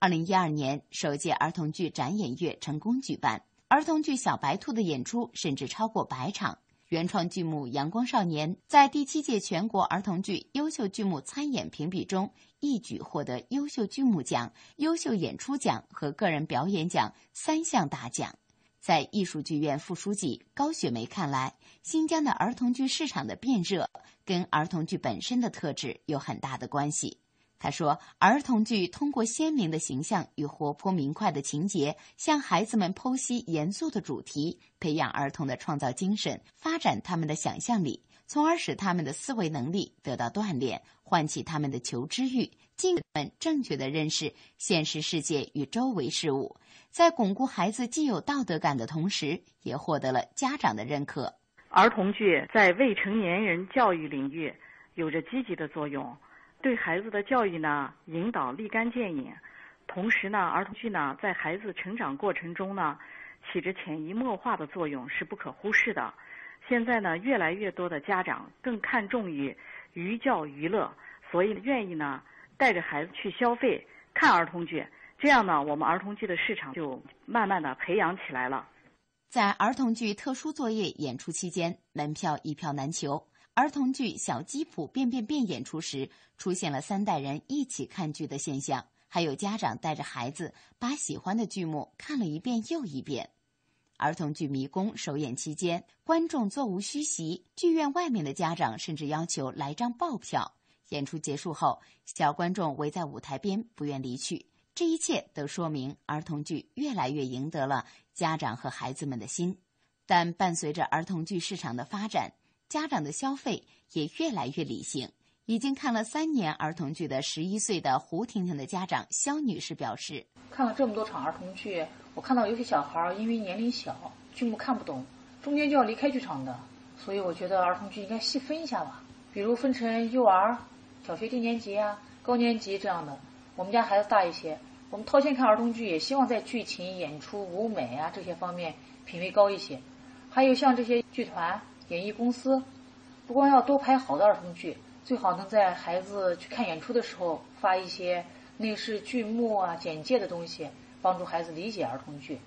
二零一二年，首届儿童剧展演月成功举办。儿童剧《小白兔》的演出甚至超过百场，原创剧目《阳光少年》在第七届全国儿童剧优秀剧目参演评比中一举获得优秀剧目奖、优秀演出奖和个人表演奖三项大奖。在艺术剧院副书记高雪梅看来，新疆的儿童剧市场的变热跟儿童剧本身的特质有很大的关系。他说：“儿童剧通过鲜明的形象与活泼明快的情节，向孩子们剖析严肃的主题，培养儿童的创造精神，发展他们的想象力，从而使他们的思维能力得到锻炼，唤起他们的求知欲，进而正确的认识现实世界与周围事物。在巩固孩子既有道德感的同时，也获得了家长的认可。儿童剧在未成年人教育领域有着积极的作用。”对孩子的教育呢，引导立竿见影。同时呢，儿童剧呢，在孩子成长过程中呢，起着潜移默化的作用，是不可忽视的。现在呢，越来越多的家长更看重于寓教于乐，所以愿意呢带着孩子去消费看儿童剧。这样呢，我们儿童剧的市场就慢慢的培养起来了。在儿童剧特殊作业演出期间，门票一票难求。儿童剧《小鸡普变变变》演出时，出现了三代人一起看剧的现象，还有家长带着孩子把喜欢的剧目看了一遍又一遍。儿童剧《迷宫》首演期间，观众座无虚席，剧院外面的家长甚至要求来张爆票。演出结束后，小观众围在舞台边不愿离去，这一切都说明儿童剧越来越赢得了家长和孩子们的心。但伴随着儿童剧市场的发展，家长的消费也越来越理性。已经看了三年儿童剧的十一岁的胡婷婷的家长肖女士表示：“看了这么多场儿童剧，我看到有些小孩因为年龄小，剧目看不懂，中间就要离开剧场的。所以我觉得儿童剧应该细分一下吧，比如分成幼儿、小学低年级啊、高年级这样的。我们家孩子大一些，我们掏钱看儿童剧，也希望在剧情、演出、舞美啊这些方面品位高一些。还有像这些剧团。”演艺公司不光要多拍好的儿童剧，最好能在孩子去看演出的时候发一些内饰剧目啊、简介的东西，帮助孩子理解儿童剧，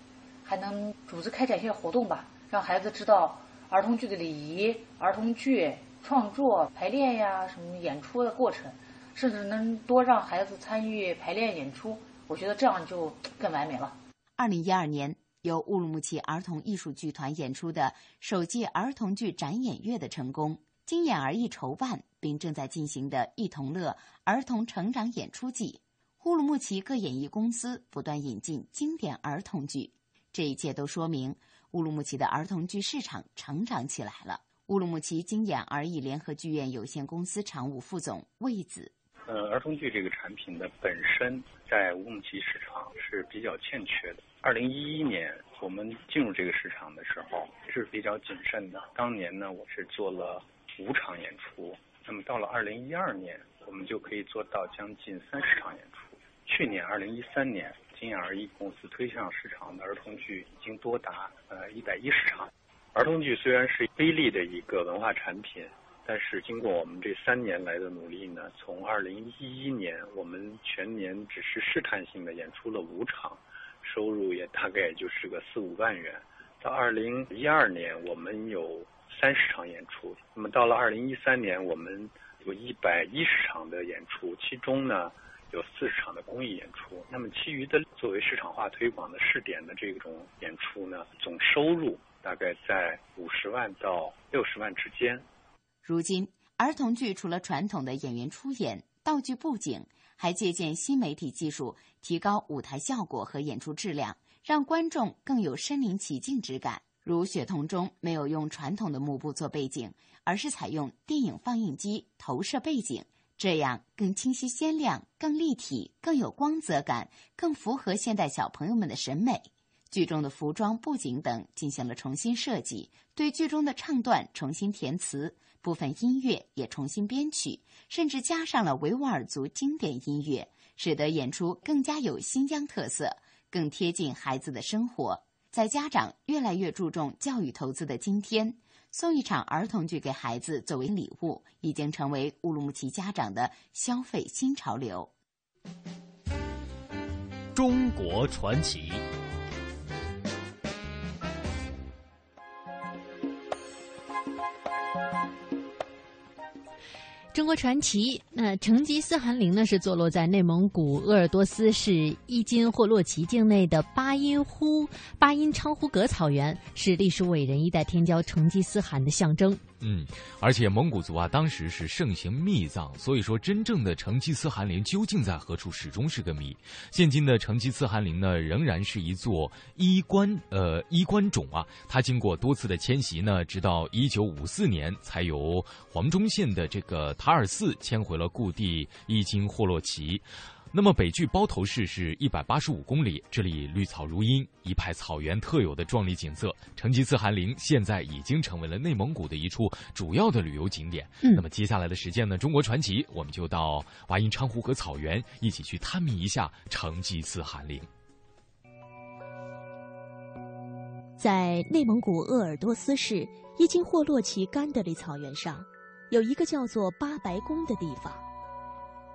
还能组织开展一些活动吧，让孩子知道儿童剧的礼仪、儿童剧创作、排练呀、什么演出的过程，甚至能多让孩子参与排练演出，我觉得这样就更完美了。二零一二年。由乌鲁木齐儿童艺术剧团演出的首届儿童剧展演月的成功，经演而艺筹办并正在进行的“一同乐”儿童成长演出季，乌鲁木齐各演艺公司不断引进经典儿童剧，这一切都说明乌鲁木齐的儿童剧市场成长起来了。乌鲁木齐经演而艺联合剧院有限公司常务副总魏子。呃，儿童剧这个产品的本身在乌鲁木齐市场是比较欠缺的。二零一一年我们进入这个市场的时候是比较谨慎的。当年呢，我是做了五场演出。那么到了二零一二年，我们就可以做到将近三十场演出。去年二零一三年，金眼儿艺公司推向市场的儿童剧已经多达呃一百一十场。儿童剧虽然是微利的一个文化产品。但是经过我们这三年来的努力呢，从二零一一年我们全年只是试探性的演出了五场，收入也大概就是个四五万元。到二零一二年我们有三十场演出，那么到了二零一三年我们有一百一十场的演出，其中呢有四十场的公益演出，那么其余的作为市场化推广的试点的这种演出呢，总收入大概在五十万到六十万之间。如今，儿童剧除了传统的演员出演、道具布景，还借鉴新媒体技术，提高舞台效果和演出质量，让观众更有身临其境之感。如《血统》中没有用传统的幕布做背景，而是采用电影放映机投射背景，这样更清晰鲜亮、更立体、更有光泽感，更符合现代小朋友们的审美。剧中的服装、布景等进行了重新设计，对剧中的唱段重新填词，部分音乐也重新编曲，甚至加上了维吾尔族经典音乐，使得演出更加有新疆特色，更贴近孩子的生活。在家长越来越注重教育投资的今天，送一场儿童剧给孩子作为礼物，已经成为乌鲁木齐家长的消费新潮流。中国传奇。中国传奇，那成吉思汗陵呢是坐落在内蒙古鄂尔多斯市伊金霍洛旗境内的巴音呼巴音昌呼格草原，是历史伟人一代天骄成吉思汗的象征。嗯，而且蒙古族啊，当时是盛行密葬，所以说真正的成吉思汗陵究竟在何处，始终是个谜。现今的成吉思汗陵呢，仍然是一座衣冠呃衣冠冢啊，它经过多次的迁徙呢，直到一九五四年，才由黄忠县的这个塔尔寺迁回了故地伊金霍洛旗。那么北距包头市是一百八十五公里，这里绿草如茵，一派草原特有的壮丽景色。成吉思汗陵现在已经成为了内蒙古的一处主要的旅游景点。嗯，那么接下来的时间呢，中国传奇我们就到巴音昌湖和草原，一起去探秘一下成吉思汗陵。在内蒙古鄂尔多斯市伊金霍洛旗甘德里草原上，有一个叫做八白宫的地方。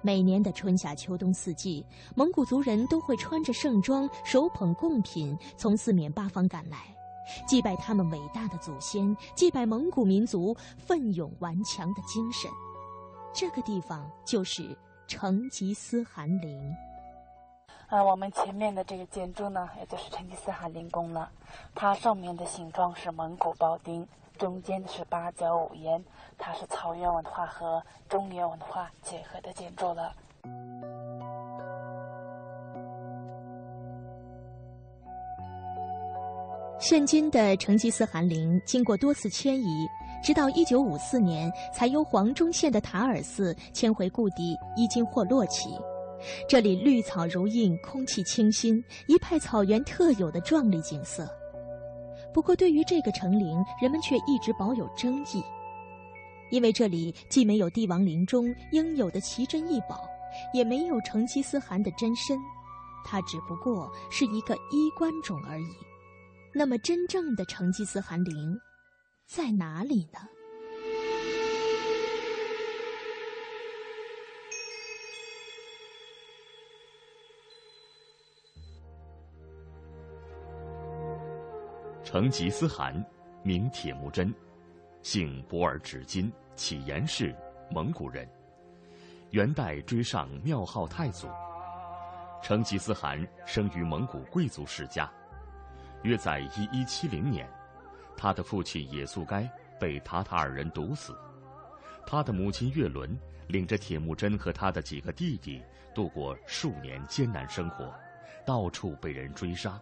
每年的春夏秋冬四季，蒙古族人都会穿着盛装，手捧贡品，从四面八方赶来，祭拜他们伟大的祖先，祭拜蒙古民族奋勇顽强的精神。这个地方就是成吉思汗陵。呃，我们前面的这个建筑呢，也就是成吉思汗陵宫了。它上面的形状是蒙古包丁，中间是八角五檐，它是草原文化和中原文化结合的建筑了。现今的成吉思汗陵经过多次迁移，直到一九五四年才由黄忠县的塔尔寺迁回故地伊金霍洛旗。这里绿草如茵，空气清新，一派草原特有的壮丽景色。不过，对于这个成陵，人们却一直保有争议，因为这里既没有帝王陵中应有的奇珍异宝，也没有成吉思汗的真身，他只不过是一个衣冠冢而已。那么，真正的成吉思汗陵在哪里呢？成吉思汗，名铁木真，姓博尔只金，乞颜氏，蒙古人。元代追上庙号太祖。成吉思汗生于蒙古贵族世家，约在一一七零年，他的父亲也速该被塔塔尔人毒死，他的母亲月伦领着铁木真和他的几个弟弟度过数年艰难生活，到处被人追杀，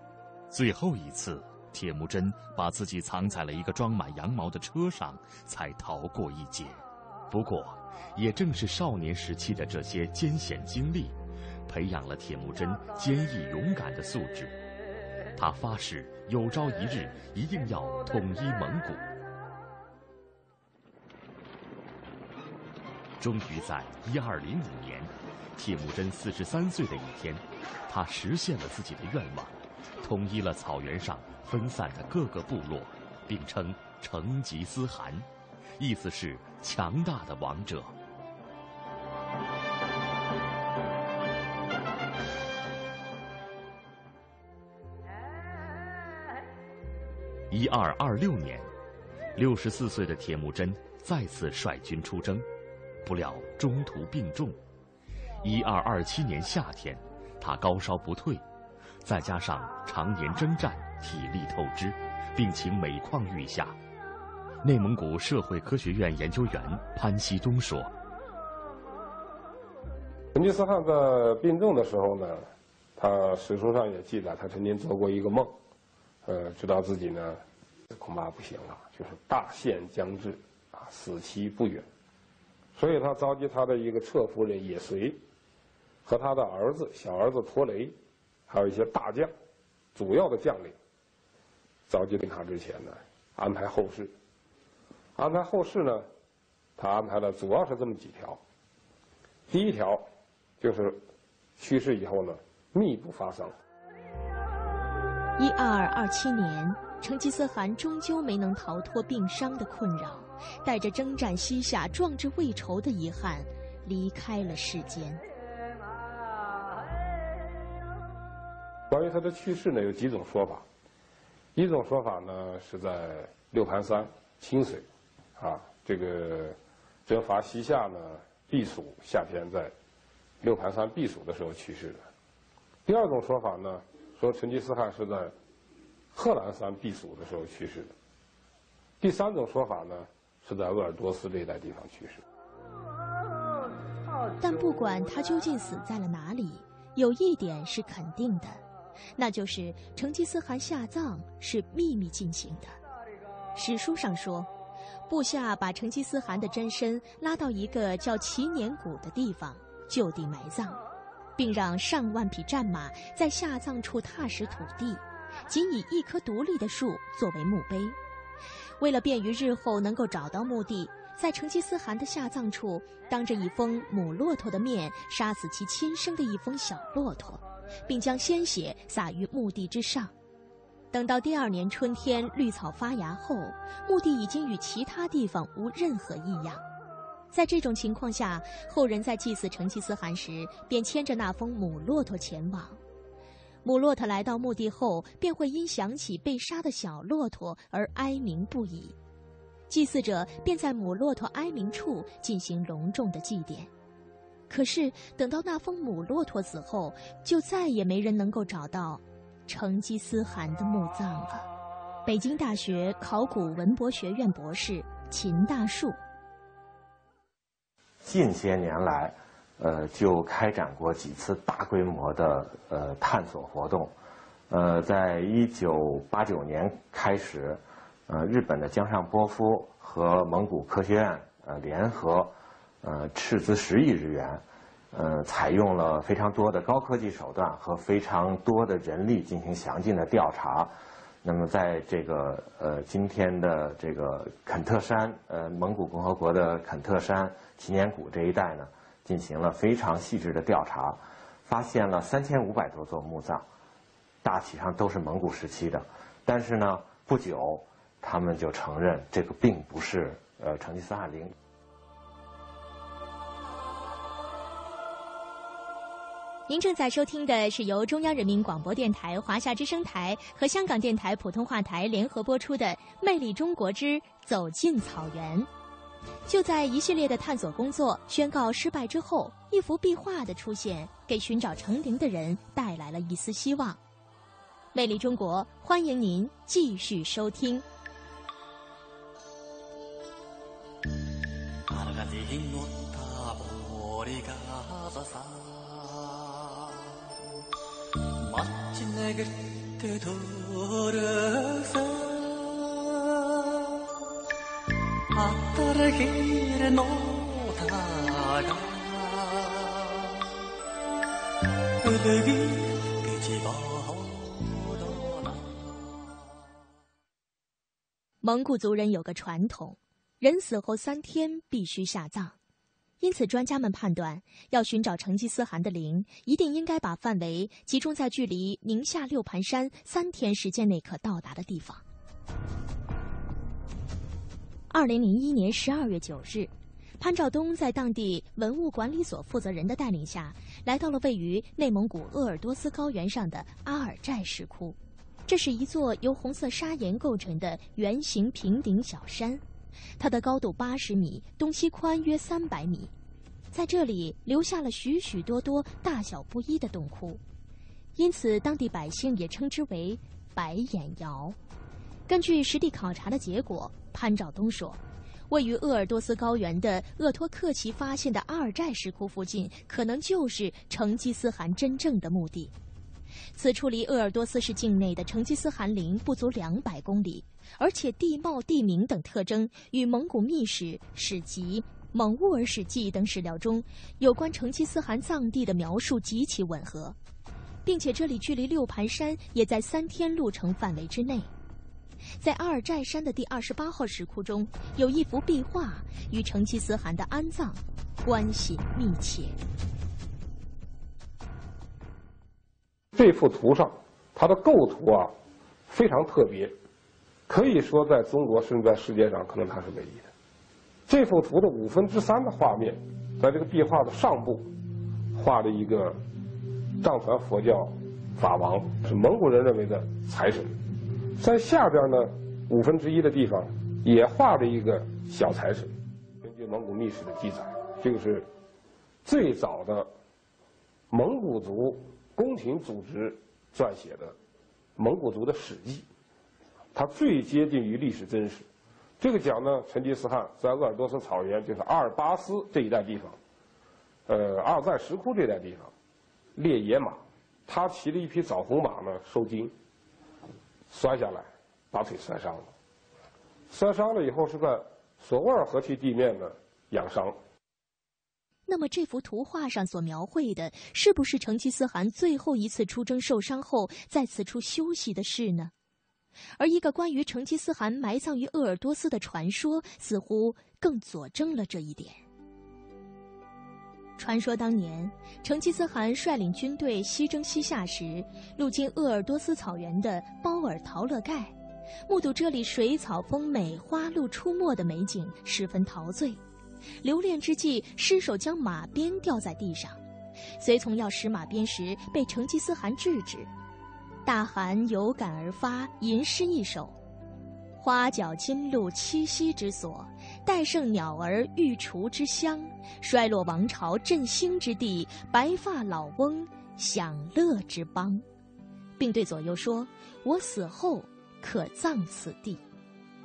最后一次。铁木真把自己藏在了一个装满羊毛的车上，才逃过一劫。不过，也正是少年时期的这些艰险经历，培养了铁木真坚毅勇敢的素质。他发誓，有朝一日一定要统一蒙古。终于在一二零五年，铁木真四十三岁的一天，他实现了自己的愿望，统一了草原上。分散的各个部落，并称成吉思汗，意思是强大的王者。一二二六年，六十四岁的铁木真再次率军出征，不料中途病重。一二二七年夏天，他高烧不退，再加上常年征战。体力透支，病情每况愈下。内蒙古社会科学院研究员潘希忠说：“成吉思汗在病重的时候呢，他史书上也记载，他曾经做过一个梦，呃，知道自己呢恐怕不行了，就是大限将至啊，死期不远。所以他召集他的一个侧夫人也随，和他的儿子小儿子托雷，还有一些大将，主要的将领，召集临他之前呢，安排后事。安排后事呢，他安排了主要是这么几条。第一条就是去世以后呢，密不发丧。一二二七年，成吉思汗终究没能逃脱病伤的困扰。带着征战西夏、壮志未酬的遗憾，离开了世间。关于他的去世呢，有几种说法。一种说法呢是在六盘山清水，啊，这个征伐西夏呢避暑，夏天在六盘山避暑的时候去世的。第二种说法呢，说成吉思汗是在贺兰山避暑的时候去世的。第三种说法呢。是在鄂尔多斯这一带地方去世。但不管他究竟死在了哪里，有一点是肯定的，那就是成吉思汗下葬是秘密进行的。史书上说，部下把成吉思汗的真身拉到一个叫祈年谷的地方，就地埋葬，并让上万匹战马在下葬处踏实土地，仅以一棵独立的树作为墓碑。为了便于日后能够找到墓地，在成吉思汗的下葬处，当着一封母骆驼的面，杀死其亲生的一封小骆驼，并将鲜血洒于墓地之上。等到第二年春天绿草发芽后，墓地已经与其他地方无任何异样。在这种情况下，后人在祭祀成吉思汗时，便牵着那封母骆驼前往。母骆驼来到墓地后，便会因想起被杀的小骆驼而哀鸣不已。祭祀者便在母骆驼哀鸣处进行隆重的祭奠。可是，等到那封母骆驼死后，就再也没人能够找到成吉思汗的墓葬了。北京大学考古文博学院博士秦大树，近些年来。呃，就开展过几次大规模的呃探索活动，呃，在一九八九年开始，呃，日本的江上波夫和蒙古科学院呃联合，呃，斥资十亿日元，呃，采用了非常多的高科技手段和非常多的人力进行详尽的调查。那么，在这个呃今天的这个肯特山呃蒙古共和国的肯特山祈年谷这一带呢。进行了非常细致的调查，发现了三千五百多座墓葬，大体上都是蒙古时期的。但是呢，不久他们就承认这个并不是呃成吉思汗陵。您正在收听的是由中央人民广播电台华夏之声台和香港电台普通话台联合播出的《魅力中国之走进草原》。就在一系列的探索工作宣告失败之后，一幅壁画的出现，给寻找成灵的人带来了一丝希望。魅力中国，欢迎您继续收听。蒙古族人有个传统，人死后三天必须下葬，因此专家们判断，要寻找成吉思汗的陵，一定应该把范围集中在距离宁夏六盘山三天时间内可到达的地方。二零零一年十二月九日，潘兆东在当地文物管理所负责人的带领下，来到了位于内蒙古鄂尔多斯高原上的阿尔寨石窟。这是一座由红色砂岩构成的圆形平顶小山，它的高度八十米，东西宽约三百米，在这里留下了许许多多大小不一的洞窟，因此当地百姓也称之为“白眼窑”。根据实地考察的结果。潘兆东说：“位于鄂尔多斯高原的鄂托克旗发现的阿尔寨石窟附近，可能就是成吉思汗真正的墓地。此处离鄂尔多斯市境内的成吉思汗陵不足两百公里，而且地貌、地名等特征与蒙古秘史、史籍、蒙兀尔史记等史料中有关成吉思汗藏地的描述极其吻合，并且这里距离六盘山也在三天路程范围之内。在阿尔寨山的第二十八号石窟中，有一幅壁画与成吉思汗的安葬关系密切。这幅图上，它的构图啊非常特别，可以说在中国甚至在世界上，可能它是唯一的。这幅图的五分之三的画面，在这个壁画的上部画了一个藏传佛教法王，是蒙古人认为的财神。在下边呢，五分之一的地方也画了一个小财神。根据蒙古秘史的记载，这个是最早的蒙古族宫廷组织撰写的蒙古族的史记，它最接近于历史真实。这个讲呢，成吉思汗在鄂尔多斯草原，就是阿尔巴斯这一带地方，呃，阿尔赞石窟这带地方猎野马，他骑了一匹枣红马呢，受惊。摔下来，把腿摔伤了。摔伤了以后是在索沃尔河区地面呢养伤。那么这幅图画上所描绘的，是不是成吉思汗最后一次出征受伤后在此处休息的事呢？而一个关于成吉思汗埋葬于鄂尔多斯的传说，似乎更佐证了这一点。传说当年，成吉思汗率领军队西征西夏时，路经鄂尔多斯草原的包尔陶勒盖，目睹这里水草丰美、花鹿出没的美景，十分陶醉。留恋之际，失手将马鞭掉在地上，随从要拾马鞭时，被成吉思汗制止。大汗有感而发，吟诗一首：“花角金鹿栖息之所。”戴胜鸟儿御厨之乡，衰落王朝振兴之地，白发老翁享乐之邦，并对左右说：“我死后可葬此地。”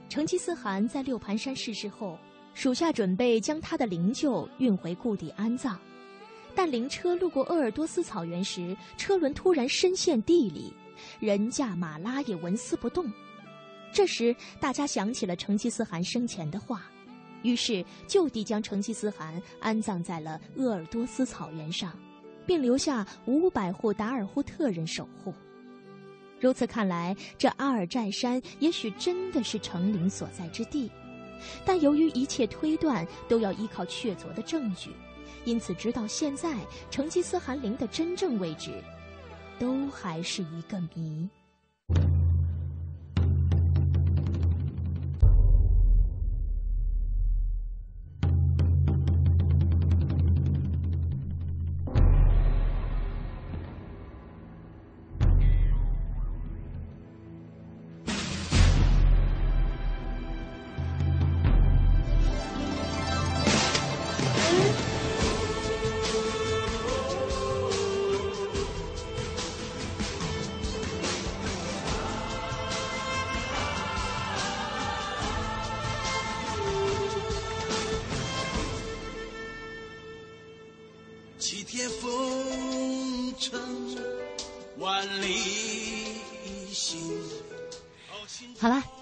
成吉思汗在六盘山逝世后，属下准备将他的灵柩运回故地安葬，但灵车路过鄂尔多斯草原时，车轮突然深陷地里，人驾马拉也纹丝不动。这时，大家想起了成吉思汗生前的话。于是就地将成吉思汗安葬在了鄂尔多斯草原上，并留下五百户达尔扈特人守护。如此看来，这阿尔寨山也许真的是成陵所在之地，但由于一切推断都要依靠确凿的证据，因此直到现在，成吉思汗陵的真正位置，都还是一个谜。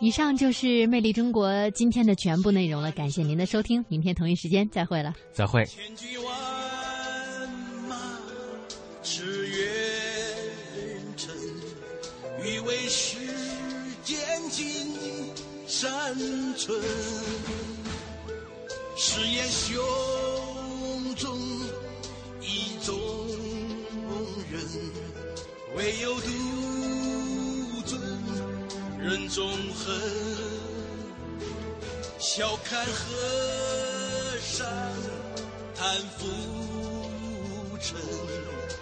以上就是《魅力中国》今天的全部内容了。感谢您的收听，明天同一时间再会了。再会。看河。